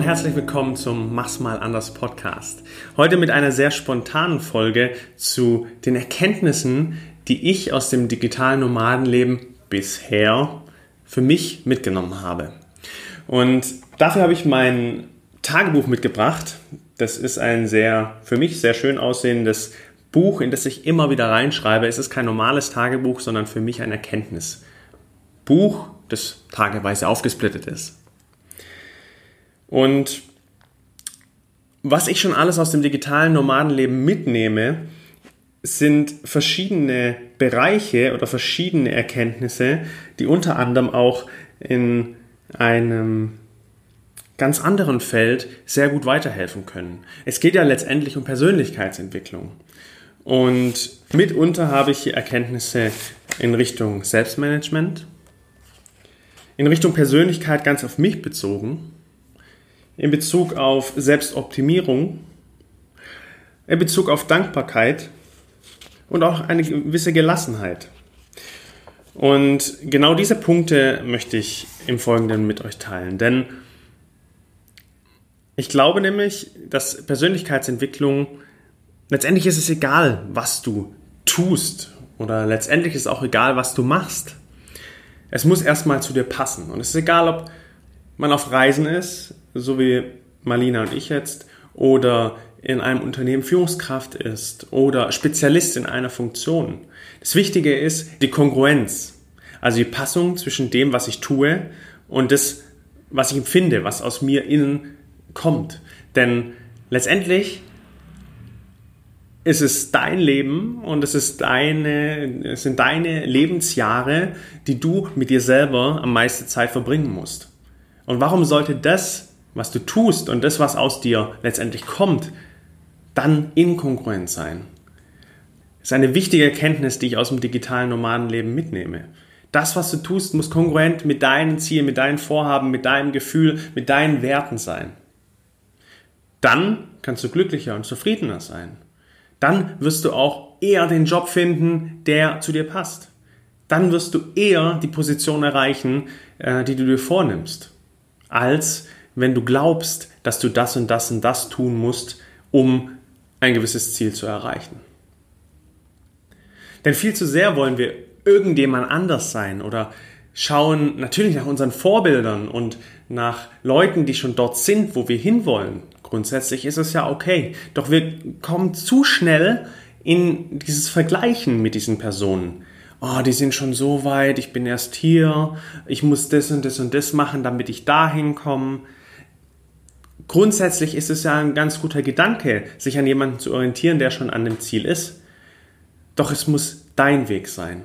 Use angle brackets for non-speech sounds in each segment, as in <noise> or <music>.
Und herzlich willkommen zum Mach's mal anders Podcast. Heute mit einer sehr spontanen Folge zu den Erkenntnissen, die ich aus dem digitalen Nomadenleben bisher für mich mitgenommen habe. Und dafür habe ich mein Tagebuch mitgebracht. Das ist ein sehr, für mich sehr schön aussehendes Buch, in das ich immer wieder reinschreibe. Es ist kein normales Tagebuch, sondern für mich ein Erkenntnisbuch, das tageweise aufgesplittet ist. Und was ich schon alles aus dem digitalen Nomadenleben mitnehme, sind verschiedene Bereiche oder verschiedene Erkenntnisse, die unter anderem auch in einem ganz anderen Feld sehr gut weiterhelfen können. Es geht ja letztendlich um Persönlichkeitsentwicklung. Und mitunter habe ich hier Erkenntnisse in Richtung Selbstmanagement, in Richtung Persönlichkeit ganz auf mich bezogen, in Bezug auf Selbstoptimierung, in Bezug auf Dankbarkeit und auch eine gewisse Gelassenheit. Und genau diese Punkte möchte ich im Folgenden mit euch teilen, denn ich glaube nämlich, dass Persönlichkeitsentwicklung, letztendlich ist es egal, was du tust oder letztendlich ist es auch egal, was du machst. Es muss erstmal zu dir passen und es ist egal, ob man auf Reisen ist, so wie Marlina und ich jetzt, oder in einem Unternehmen Führungskraft ist oder Spezialist in einer Funktion. Das Wichtige ist die Kongruenz, also die Passung zwischen dem, was ich tue und das, was ich empfinde, was aus mir innen kommt. Denn letztendlich ist es dein Leben und es, ist deine, es sind deine Lebensjahre, die du mit dir selber am meisten Zeit verbringen musst. Und warum sollte das, was du tust und das, was aus dir letztendlich kommt, dann inkongruent sein? Das ist eine wichtige Erkenntnis, die ich aus dem digitalen Nomadenleben mitnehme. Das, was du tust, muss kongruent mit deinen Zielen, mit deinen Vorhaben, mit deinem Gefühl, mit deinen Werten sein. Dann kannst du glücklicher und zufriedener sein. Dann wirst du auch eher den Job finden, der zu dir passt. Dann wirst du eher die Position erreichen, äh, die du dir vornimmst, als wenn du glaubst, dass du das und das und das tun musst, um ein gewisses Ziel zu erreichen. Denn viel zu sehr wollen wir irgendjemand anders sein oder schauen natürlich nach unseren Vorbildern und nach Leuten, die schon dort sind, wo wir hinwollen. Grundsätzlich ist es ja okay. Doch wir kommen zu schnell in dieses Vergleichen mit diesen Personen. Oh, die sind schon so weit, ich bin erst hier, ich muss das und das und das machen, damit ich dahin komme. Grundsätzlich ist es ja ein ganz guter Gedanke, sich an jemanden zu orientieren, der schon an dem Ziel ist. Doch es muss dein Weg sein.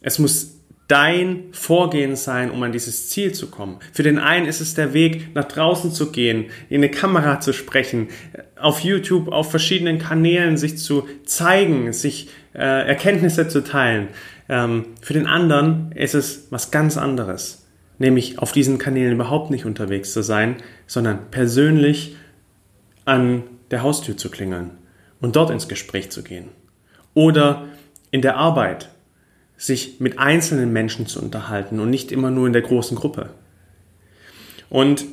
Es muss dein Vorgehen sein, um an dieses Ziel zu kommen. Für den einen ist es der Weg, nach draußen zu gehen, in eine Kamera zu sprechen, auf YouTube, auf verschiedenen Kanälen sich zu zeigen, sich äh, Erkenntnisse zu teilen. Ähm, für den anderen ist es was ganz anderes, nämlich auf diesen Kanälen überhaupt nicht unterwegs zu sein, sondern persönlich an der Haustür zu klingeln und dort ins Gespräch zu gehen. Oder in der Arbeit sich mit einzelnen Menschen zu unterhalten und nicht immer nur in der großen Gruppe. Und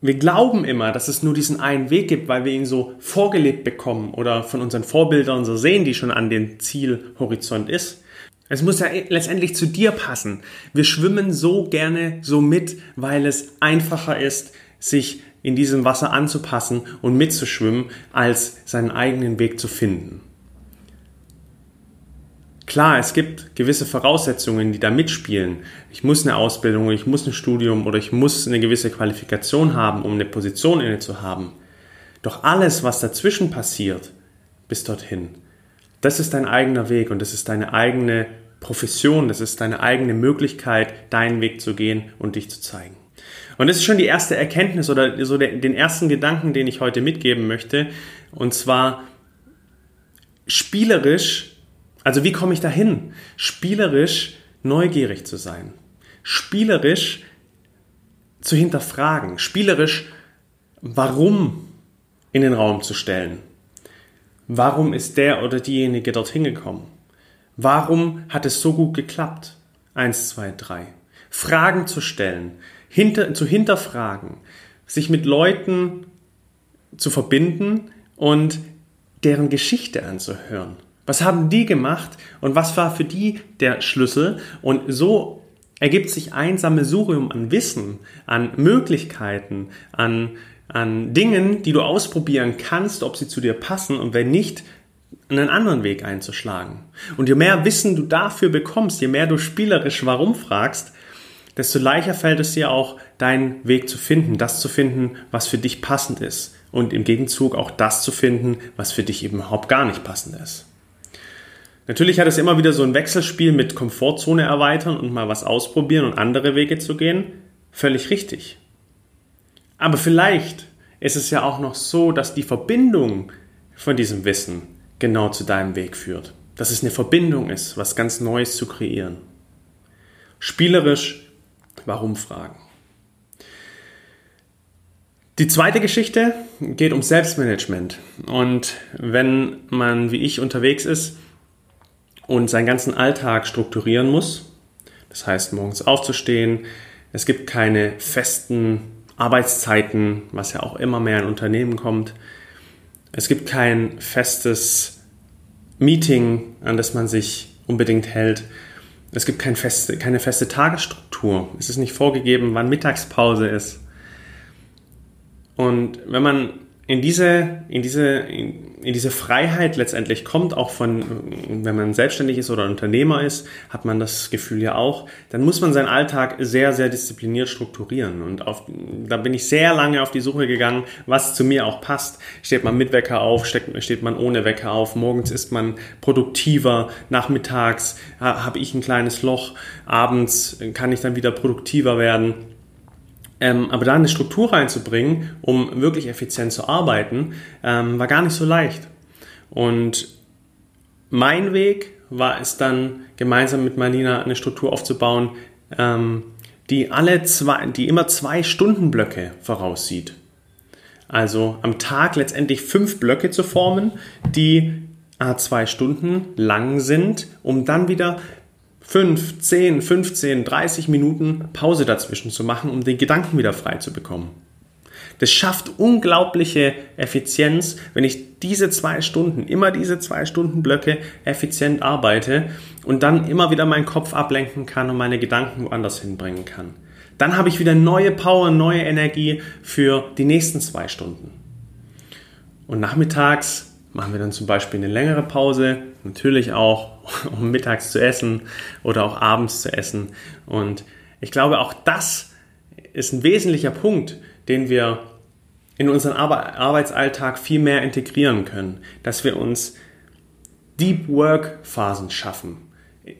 wir glauben immer, dass es nur diesen einen Weg gibt, weil wir ihn so vorgelebt bekommen oder von unseren Vorbildern so sehen, die schon an dem Zielhorizont ist. Es muss ja letztendlich zu dir passen. Wir schwimmen so gerne so mit, weil es einfacher ist, sich in diesem Wasser anzupassen und mitzuschwimmen, als seinen eigenen Weg zu finden. Klar, es gibt gewisse Voraussetzungen, die da mitspielen. Ich muss eine Ausbildung, ich muss ein Studium oder ich muss eine gewisse Qualifikation haben, um eine Position inne zu haben. Doch alles, was dazwischen passiert, bis dorthin, das ist dein eigener Weg und das ist deine eigene Profession, das ist deine eigene Möglichkeit, deinen Weg zu gehen und dich zu zeigen. Und das ist schon die erste Erkenntnis oder so den ersten Gedanken, den ich heute mitgeben möchte. Und zwar spielerisch also wie komme ich dahin? Spielerisch neugierig zu sein. Spielerisch zu hinterfragen. Spielerisch warum in den Raum zu stellen. Warum ist der oder diejenige dorthin gekommen? Warum hat es so gut geklappt? Eins, zwei, drei. Fragen zu stellen, hinter, zu hinterfragen, sich mit Leuten zu verbinden und deren Geschichte anzuhören. Was haben die gemacht und was war für die der Schlüssel? Und so ergibt sich ein Sammelsurium an Wissen, an Möglichkeiten, an, an Dingen, die du ausprobieren kannst, ob sie zu dir passen und wenn nicht, einen anderen Weg einzuschlagen. Und je mehr Wissen du dafür bekommst, je mehr du spielerisch warum fragst, desto leichter fällt es dir auch, deinen Weg zu finden, das zu finden, was für dich passend ist. Und im Gegenzug auch das zu finden, was für dich eben überhaupt gar nicht passend ist. Natürlich hat es immer wieder so ein Wechselspiel mit Komfortzone erweitern und mal was ausprobieren und andere Wege zu gehen. Völlig richtig. Aber vielleicht ist es ja auch noch so, dass die Verbindung von diesem Wissen genau zu deinem Weg führt. Dass es eine Verbindung ist, was ganz Neues zu kreieren. Spielerisch Warum fragen. Die zweite Geschichte geht um Selbstmanagement. Und wenn man wie ich unterwegs ist und seinen ganzen Alltag strukturieren muss, das heißt morgens aufzustehen, es gibt keine festen Arbeitszeiten, was ja auch immer mehr in Unternehmen kommt, es gibt kein festes Meeting, an das man sich unbedingt hält, es gibt kein feste, keine feste Tagesstruktur. Es ist nicht vorgegeben, wann Mittagspause ist. Und wenn man in diese, in diese, in diese Freiheit letztendlich kommt, auch von, wenn man selbstständig ist oder Unternehmer ist, hat man das Gefühl ja auch, dann muss man seinen Alltag sehr, sehr diszipliniert strukturieren. Und auf, da bin ich sehr lange auf die Suche gegangen, was zu mir auch passt. Steht man mit Wecker auf, steht, steht man ohne Wecker auf, morgens ist man produktiver, nachmittags habe ich ein kleines Loch, abends kann ich dann wieder produktiver werden. Ähm, aber da eine Struktur reinzubringen, um wirklich effizient zu arbeiten, ähm, war gar nicht so leicht. Und mein Weg war es dann, gemeinsam mit Marlina eine Struktur aufzubauen, ähm, die alle zwei, die immer zwei Stundenblöcke voraussieht. Also am Tag letztendlich fünf Blöcke zu formen, die a zwei Stunden lang sind, um dann wieder 5, 10, 15, 30 Minuten Pause dazwischen zu machen, um den Gedanken wieder frei zu bekommen. Das schafft unglaubliche Effizienz, wenn ich diese zwei Stunden, immer diese zwei Stunden Blöcke effizient arbeite und dann immer wieder meinen Kopf ablenken kann und meine Gedanken woanders hinbringen kann. Dann habe ich wieder neue Power, neue Energie für die nächsten zwei Stunden. Und nachmittags machen wir dann zum Beispiel eine längere Pause, natürlich auch, um mittags zu essen oder auch abends zu essen. Und ich glaube, auch das ist ein wesentlicher Punkt, den wir in unseren Arbeitsalltag viel mehr integrieren können, dass wir uns Deep Work Phasen schaffen.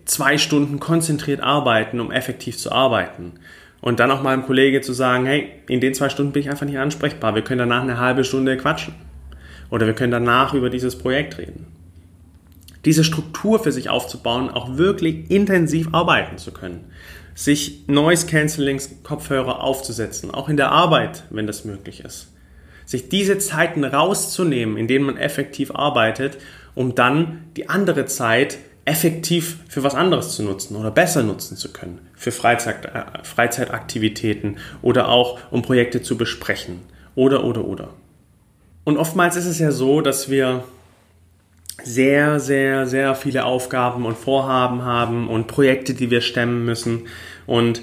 Zwei Stunden konzentriert arbeiten, um effektiv zu arbeiten. Und dann auch mal einem Kollege zu sagen, hey, in den zwei Stunden bin ich einfach nicht ansprechbar. Wir können danach eine halbe Stunde quatschen. Oder wir können danach über dieses Projekt reden. Diese Struktur für sich aufzubauen, auch wirklich intensiv arbeiten zu können. Sich Noise Cancellings Kopfhörer aufzusetzen, auch in der Arbeit, wenn das möglich ist. Sich diese Zeiten rauszunehmen, in denen man effektiv arbeitet, um dann die andere Zeit effektiv für was anderes zu nutzen oder besser nutzen zu können. Für Freizeit, äh, Freizeitaktivitäten oder auch um Projekte zu besprechen. Oder, oder, oder. Und oftmals ist es ja so, dass wir sehr, sehr, sehr viele Aufgaben und Vorhaben haben und Projekte, die wir stemmen müssen. Und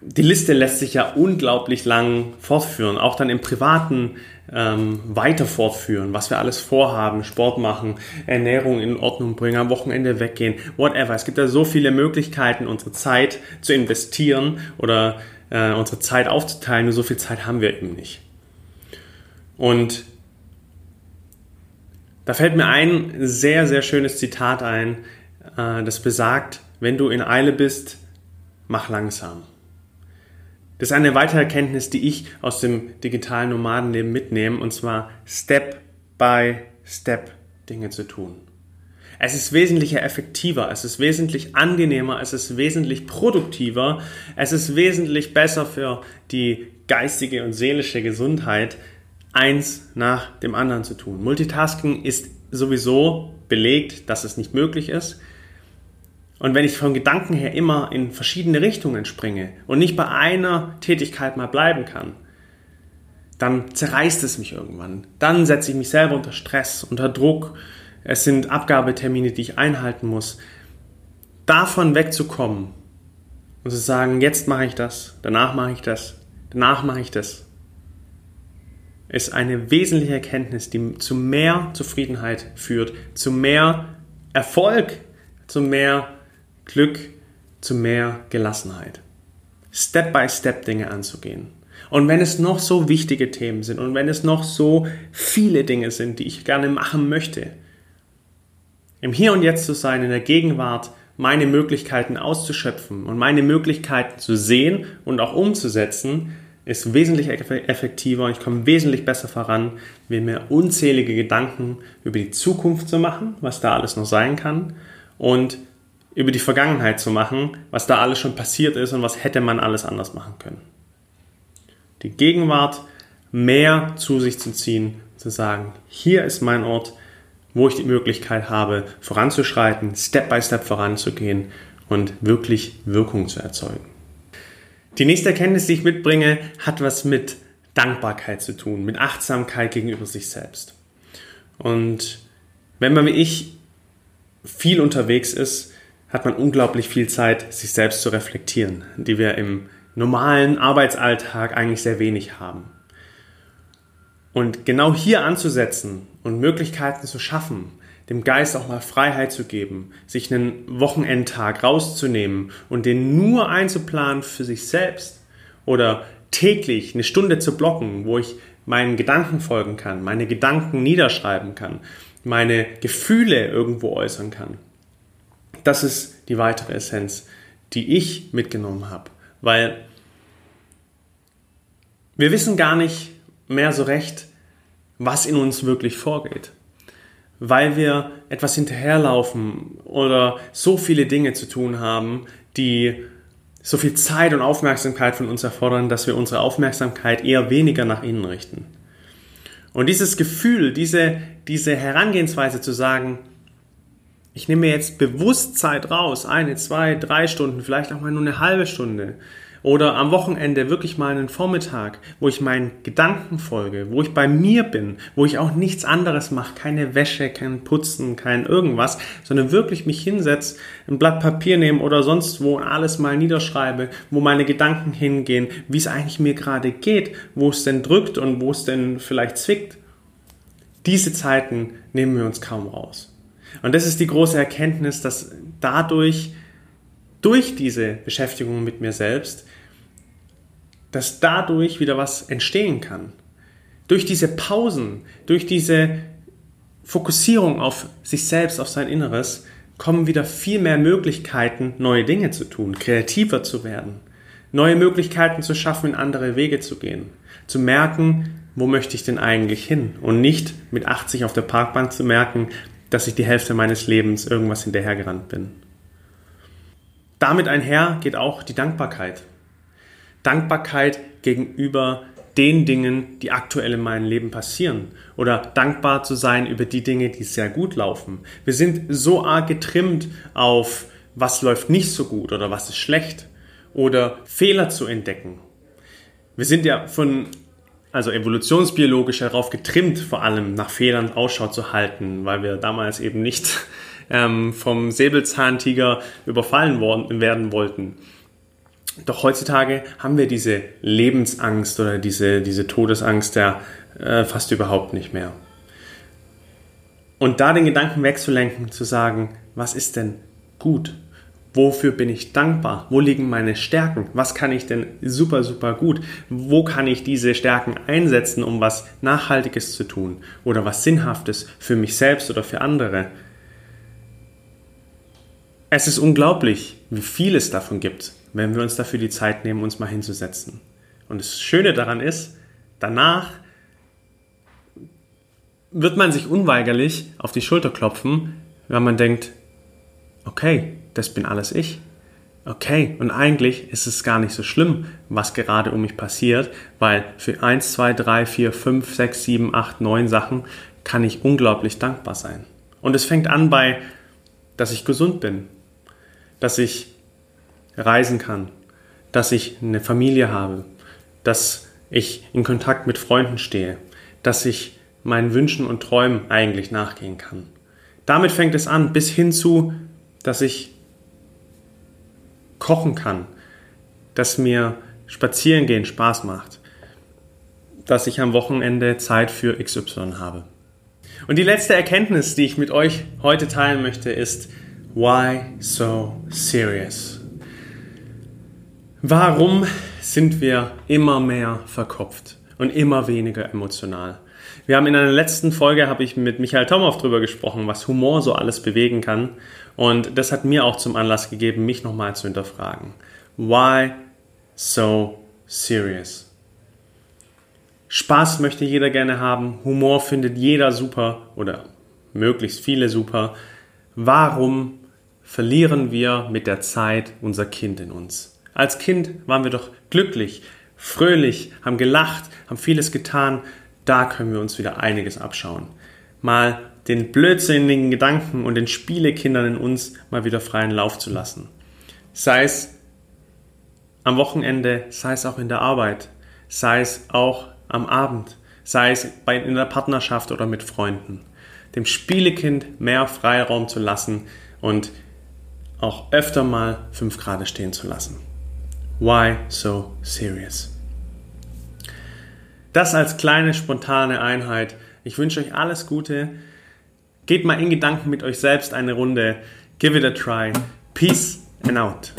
die Liste lässt sich ja unglaublich lang fortführen, auch dann im Privaten ähm, weiter fortführen, was wir alles vorhaben, Sport machen, Ernährung in Ordnung bringen, am Wochenende weggehen, whatever. Es gibt da so viele Möglichkeiten, unsere Zeit zu investieren oder äh, unsere Zeit aufzuteilen, nur so viel Zeit haben wir eben nicht. Und da fällt mir ein sehr, sehr schönes Zitat ein, äh, das besagt, wenn du in Eile bist, mach langsam. Das ist eine weitere Erkenntnis, die ich aus dem digitalen Nomadenleben mitnehme, und zwar Step by Step Dinge zu tun. Es ist wesentlich effektiver, es ist wesentlich angenehmer, es ist wesentlich produktiver, es ist wesentlich besser für die geistige und seelische Gesundheit, eins nach dem anderen zu tun. Multitasking ist sowieso belegt, dass es nicht möglich ist. Und wenn ich von Gedanken her immer in verschiedene Richtungen springe und nicht bei einer Tätigkeit mal bleiben kann, dann zerreißt es mich irgendwann. Dann setze ich mich selber unter Stress, unter Druck. Es sind Abgabetermine, die ich einhalten muss. Davon wegzukommen und zu sagen, jetzt mache ich das, danach mache ich das, danach mache ich das, ist eine wesentliche Erkenntnis, die zu mehr Zufriedenheit führt, zu mehr Erfolg, zu mehr Glück, zu mehr Gelassenheit. Step by Step Dinge anzugehen. Und wenn es noch so wichtige Themen sind und wenn es noch so viele Dinge sind, die ich gerne machen möchte, im Hier und Jetzt zu sein, in der Gegenwart, meine Möglichkeiten auszuschöpfen und meine Möglichkeiten zu sehen und auch umzusetzen, ist wesentlich effektiver und ich komme wesentlich besser voran, mir unzählige Gedanken über die Zukunft zu machen, was da alles noch sein kann und über die Vergangenheit zu machen, was da alles schon passiert ist und was hätte man alles anders machen können. Die Gegenwart mehr zu sich zu ziehen, zu sagen, hier ist mein Ort, wo ich die Möglichkeit habe, voranzuschreiten, Step by Step voranzugehen und wirklich Wirkung zu erzeugen. Die nächste Erkenntnis, die ich mitbringe, hat was mit Dankbarkeit zu tun, mit Achtsamkeit gegenüber sich selbst. Und wenn man wie ich viel unterwegs ist, hat man unglaublich viel Zeit, sich selbst zu reflektieren, die wir im normalen Arbeitsalltag eigentlich sehr wenig haben. Und genau hier anzusetzen und Möglichkeiten zu schaffen, dem Geist auch mal Freiheit zu geben, sich einen Wochenendtag rauszunehmen und den nur einzuplanen für sich selbst oder täglich eine Stunde zu blocken, wo ich meinen Gedanken folgen kann, meine Gedanken niederschreiben kann, meine Gefühle irgendwo äußern kann. Das ist die weitere Essenz, die ich mitgenommen habe, weil wir wissen gar nicht mehr so recht, was in uns wirklich vorgeht weil wir etwas hinterherlaufen oder so viele Dinge zu tun haben, die so viel Zeit und Aufmerksamkeit von uns erfordern, dass wir unsere Aufmerksamkeit eher weniger nach innen richten. Und dieses Gefühl, diese, diese Herangehensweise zu sagen, ich nehme mir jetzt bewusst Zeit raus, eine, zwei, drei Stunden, vielleicht auch mal nur eine halbe Stunde, oder am Wochenende wirklich mal einen Vormittag, wo ich meinen Gedanken folge, wo ich bei mir bin, wo ich auch nichts anderes mache, keine Wäsche, kein Putzen, kein irgendwas, sondern wirklich mich hinsetze, ein Blatt Papier nehme oder sonst wo alles mal niederschreibe, wo meine Gedanken hingehen, wie es eigentlich mir gerade geht, wo es denn drückt und wo es denn vielleicht zwickt. Diese Zeiten nehmen wir uns kaum raus. Und das ist die große Erkenntnis, dass dadurch, durch diese Beschäftigung mit mir selbst, dass dadurch wieder was entstehen kann. Durch diese Pausen, durch diese Fokussierung auf sich selbst, auf sein Inneres, kommen wieder viel mehr Möglichkeiten, neue Dinge zu tun, kreativer zu werden, neue Möglichkeiten zu schaffen, in andere Wege zu gehen, zu merken, wo möchte ich denn eigentlich hin und nicht mit 80 auf der Parkbank zu merken, dass ich die Hälfte meines Lebens irgendwas hinterhergerannt bin. Damit einher geht auch die Dankbarkeit. Dankbarkeit gegenüber den Dingen, die aktuell in meinem Leben passieren. Oder dankbar zu sein über die Dinge, die sehr gut laufen. Wir sind so arg getrimmt auf, was läuft nicht so gut oder was ist schlecht. Oder Fehler zu entdecken. Wir sind ja von, also evolutionsbiologisch darauf getrimmt, vor allem nach Fehlern Ausschau zu halten, weil wir damals eben nicht <laughs> ähm, vom Säbelzahntiger überfallen worden, werden wollten. Doch heutzutage haben wir diese Lebensangst oder diese, diese Todesangst ja äh, fast überhaupt nicht mehr. Und da den Gedanken wegzulenken, zu sagen, was ist denn gut? Wofür bin ich dankbar? Wo liegen meine Stärken? Was kann ich denn super, super gut? Wo kann ich diese Stärken einsetzen, um was Nachhaltiges zu tun oder was Sinnhaftes für mich selbst oder für andere? Es ist unglaublich, wie viel es davon gibt wenn wir uns dafür die Zeit nehmen, uns mal hinzusetzen. Und das Schöne daran ist, danach wird man sich unweigerlich auf die Schulter klopfen, wenn man denkt, okay, das bin alles ich. Okay, und eigentlich ist es gar nicht so schlimm, was gerade um mich passiert, weil für 1, 2, 3, 4, 5, 6, 7, 8, 9 Sachen kann ich unglaublich dankbar sein. Und es fängt an bei, dass ich gesund bin, dass ich reisen kann, dass ich eine Familie habe, dass ich in Kontakt mit Freunden stehe, dass ich meinen Wünschen und Träumen eigentlich nachgehen kann. Damit fängt es an, bis hin zu, dass ich kochen kann, dass mir spazieren gehen Spaß macht, dass ich am Wochenende Zeit für XY habe. Und die letzte Erkenntnis, die ich mit euch heute teilen möchte, ist, why so serious? Warum sind wir immer mehr verkopft und immer weniger emotional? Wir haben in einer letzten Folge, habe ich mit Michael Tomow darüber gesprochen, was Humor so alles bewegen kann. Und das hat mir auch zum Anlass gegeben, mich nochmal zu hinterfragen. Why so serious? Spaß möchte jeder gerne haben, Humor findet jeder super oder möglichst viele super. Warum verlieren wir mit der Zeit unser Kind in uns? Als Kind waren wir doch glücklich, fröhlich, haben gelacht, haben vieles getan. Da können wir uns wieder einiges abschauen. Mal den blödsinnigen Gedanken und den Spielekindern in uns mal wieder freien Lauf zu lassen. Sei es am Wochenende, sei es auch in der Arbeit, sei es auch am Abend, sei es in der Partnerschaft oder mit Freunden. Dem Spielekind mehr Freiraum zu lassen und auch öfter mal fünf Grad stehen zu lassen. Why so serious? Das als kleine spontane Einheit. Ich wünsche euch alles Gute. Geht mal in Gedanken mit euch selbst eine Runde. Give it a try. Peace and out.